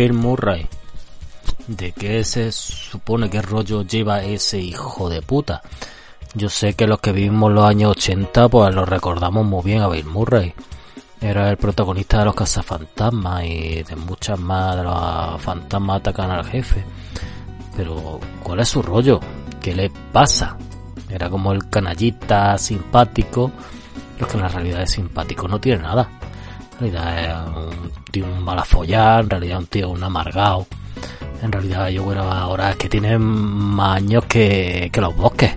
Bill Murray. ¿De qué se supone que rollo lleva ese hijo de puta? Yo sé que los que vivimos los años 80 pues lo recordamos muy bien a Bill Murray. Era el protagonista de los cazafantasmas y de muchas más de los fantasmas atacan al jefe. Pero, ¿cuál es su rollo? ¿Qué le pasa? Era como el canallita simpático, pero que en la realidad es simpático, no tiene nada. En realidad es un un malafollar, en realidad un tío un amargado. En realidad yo creo ahora es que tiene más años que, que los bosques.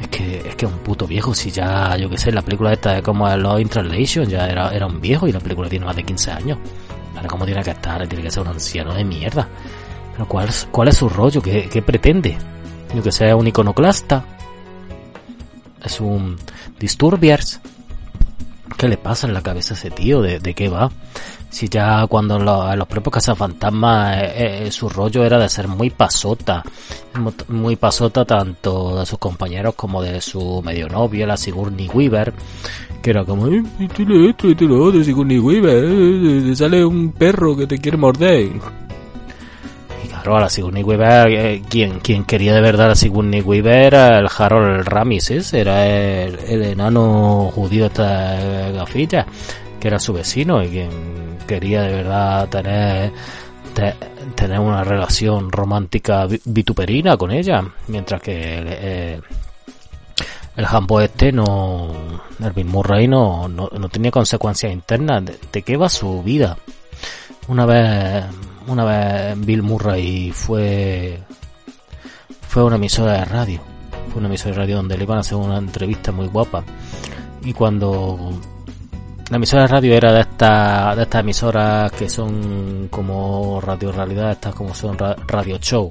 Es que es que es un puto viejo. Si ya, yo que sé, la película esta es como Lost in Translation, ya era, era un viejo y la película tiene más de 15 años. Ahora, ¿cómo tiene que estar? Tiene que ser un anciano de mierda. Pero ¿cuál, cuál es su rollo? ¿Qué, qué pretende? Yo que sé, un iconoclasta. Es un disturbiers. ¿Qué le pasa en la cabeza a ese tío? ¿De, de qué va? Si ya cuando lo- los propios cazafantasmas eh, eh, su rollo era de ser muy pasota, mu- muy pasota tanto de sus compañeros como de su medio novia, la Sigourney Weaver, que era como, "Eh, esto y tira lo otro, Sigourney Weaver, eh, te sale un perro que te quiere morder. Claro, a la Sigourney Weaver, eh, quien, quien quería de verdad a la Sigourney Weaver era el Harold Ramis, ese, era el, el enano judío esta gafilla, que era su vecino y quien quería de verdad tener te- tener una relación romántica vi- vituperina con ella, mientras que el, eh, el Hambo este no, el Bill Murray no, no, no tenía consecuencias internas. ¿De, de qué va su vida? Una vez, una vez Bill Murray fue, fue una emisora de radio. Fue una emisora de radio donde le iban a hacer una entrevista muy guapa. Y cuando la emisora de radio era de estas de estas emisoras que son como radio realidad, estas como son ra- radio show,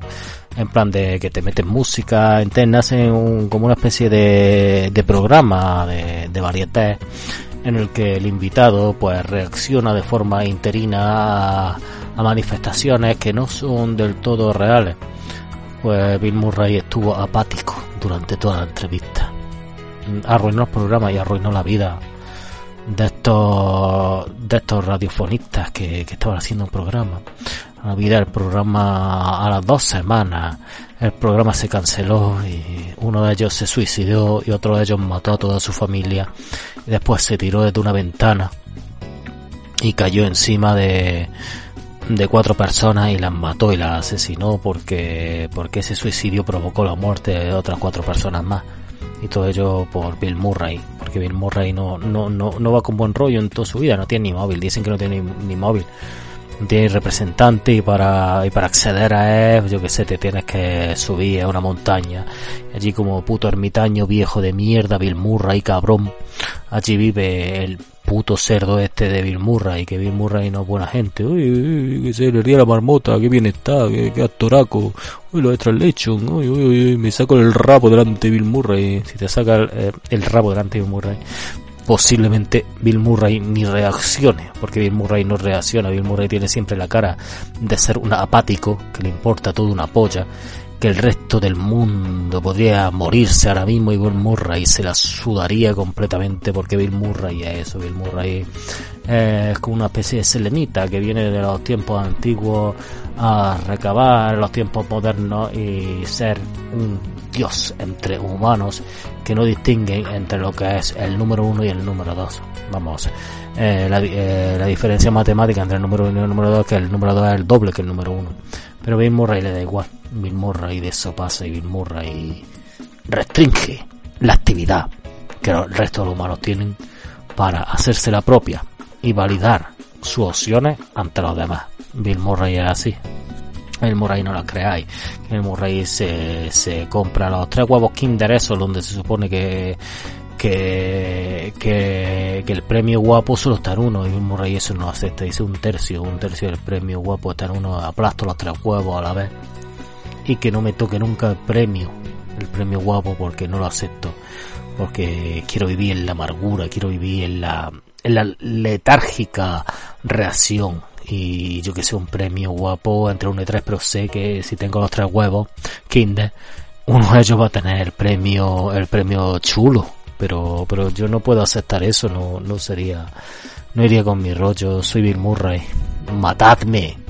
en plan de que te meten música interna, hacen un- como una especie de, de programa de, de varietés en el que el invitado pues reacciona de forma interina a, a manifestaciones que no son del todo reales. Pues Bill Murray estuvo apático durante toda la entrevista. Arruinó el programa y arruinó la vida de estos de estos radiofonistas que, que estaban haciendo un programa. La vida del programa a las dos semanas el programa se canceló y uno de ellos se suicidó y otro de ellos mató a toda su familia y después se tiró desde una ventana y cayó encima de de cuatro personas y las mató y las asesinó porque porque ese suicidio provocó la muerte de otras cuatro personas más. Y todo ello por Bill Murray porque Bill Murray no no no, no va con buen rollo en toda su vida no tiene ni móvil dicen que no tiene ni, móvil. No tiene representante y para y para acceder a él yo que sé te tienes que subir a una montaña. Allí como puto ermitaño viejo de mierda Bill Murray cabrón. Allí vive el puto cerdo este de Bill Murray, que Bill Murray no es buena gente. Uy, uy, que se le ría la marmota, que bien está, que, que actoraco. Uy, lo de Translation, uy, uy, uy, me saco el rabo delante de Bill Murray. Si te saca el, eh, el rabo delante de Bill Murray. Posiblemente Bill Murray ni reaccione, porque Bill Murray no reacciona, Bill Murray tiene siempre la cara de ser un apático, que le importa toda una polla, que el resto del mundo podría morirse ahora mismo y Bill Murray se la sudaría completamente porque Bill Murray es eso, Bill Murray es como una especie de selenita que viene de los tiempos antiguos a recabar los tiempos modernos y ser un dios entre humanos que no distinguen entre lo que es el número uno y el número dos. Vamos, eh, la, eh, la, diferencia matemática entre el número uno y el número dos que el número dos es el doble que el número uno. Pero Bill Murray le da igual. Bill Murray de eso pasa y Bill Murray restringe la actividad que el resto de los humanos tienen para hacerse la propia y validar sus opciones ante los demás. Bill Murray es así. El Murray no la creáis. El Murray se, se compra los tres huevos Kinder esos donde se supone que que, que, que el premio guapo solo está en uno y Bill Murray eso no acepta. Dice un tercio, un tercio del premio guapo está en uno. Aplasto los tres huevos a la vez y que no me toque nunca el premio, el premio guapo porque no lo acepto. Porque quiero vivir en la amargura, quiero vivir en la, la letárgica reacción y yo que sé, un premio guapo entre uno y tres, pero sé que si tengo los tres huevos, Kinder, uno de ellos va a tener el premio, el premio chulo, pero, pero yo no puedo aceptar eso, no, no sería, no iría con mi rollo, soy Bill Murray, matadme.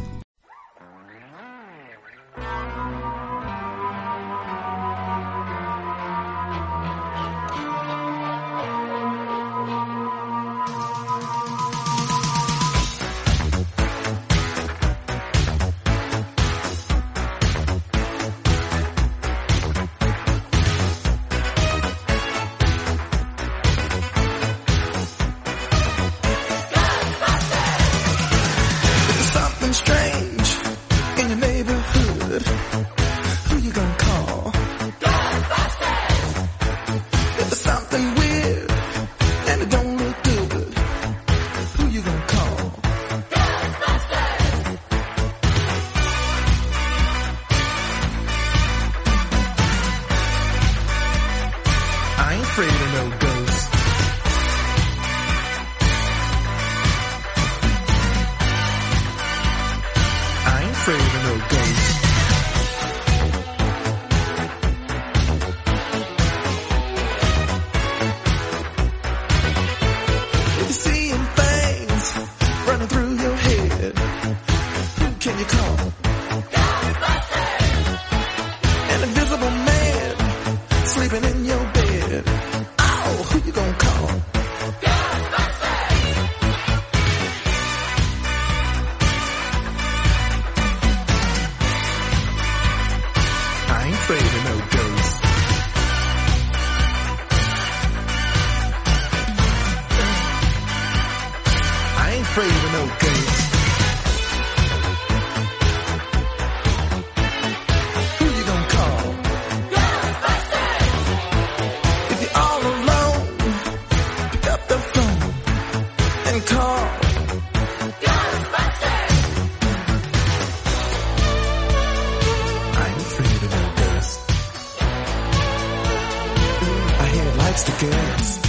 gets the goods.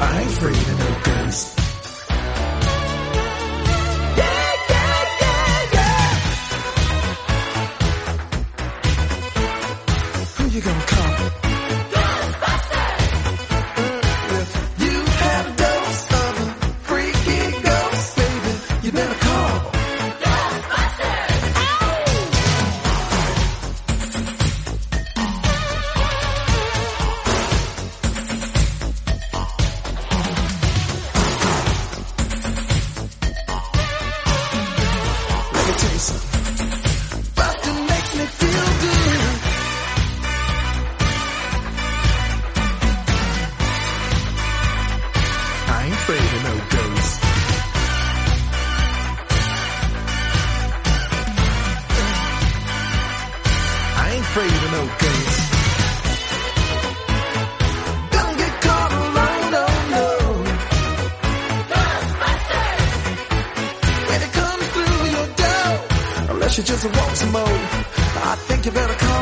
I ain't afraid of no ghosts. afraid of no ghosts. Don't get caught alone, no, no. When it comes through your door, unless you just want some more, I think you better come.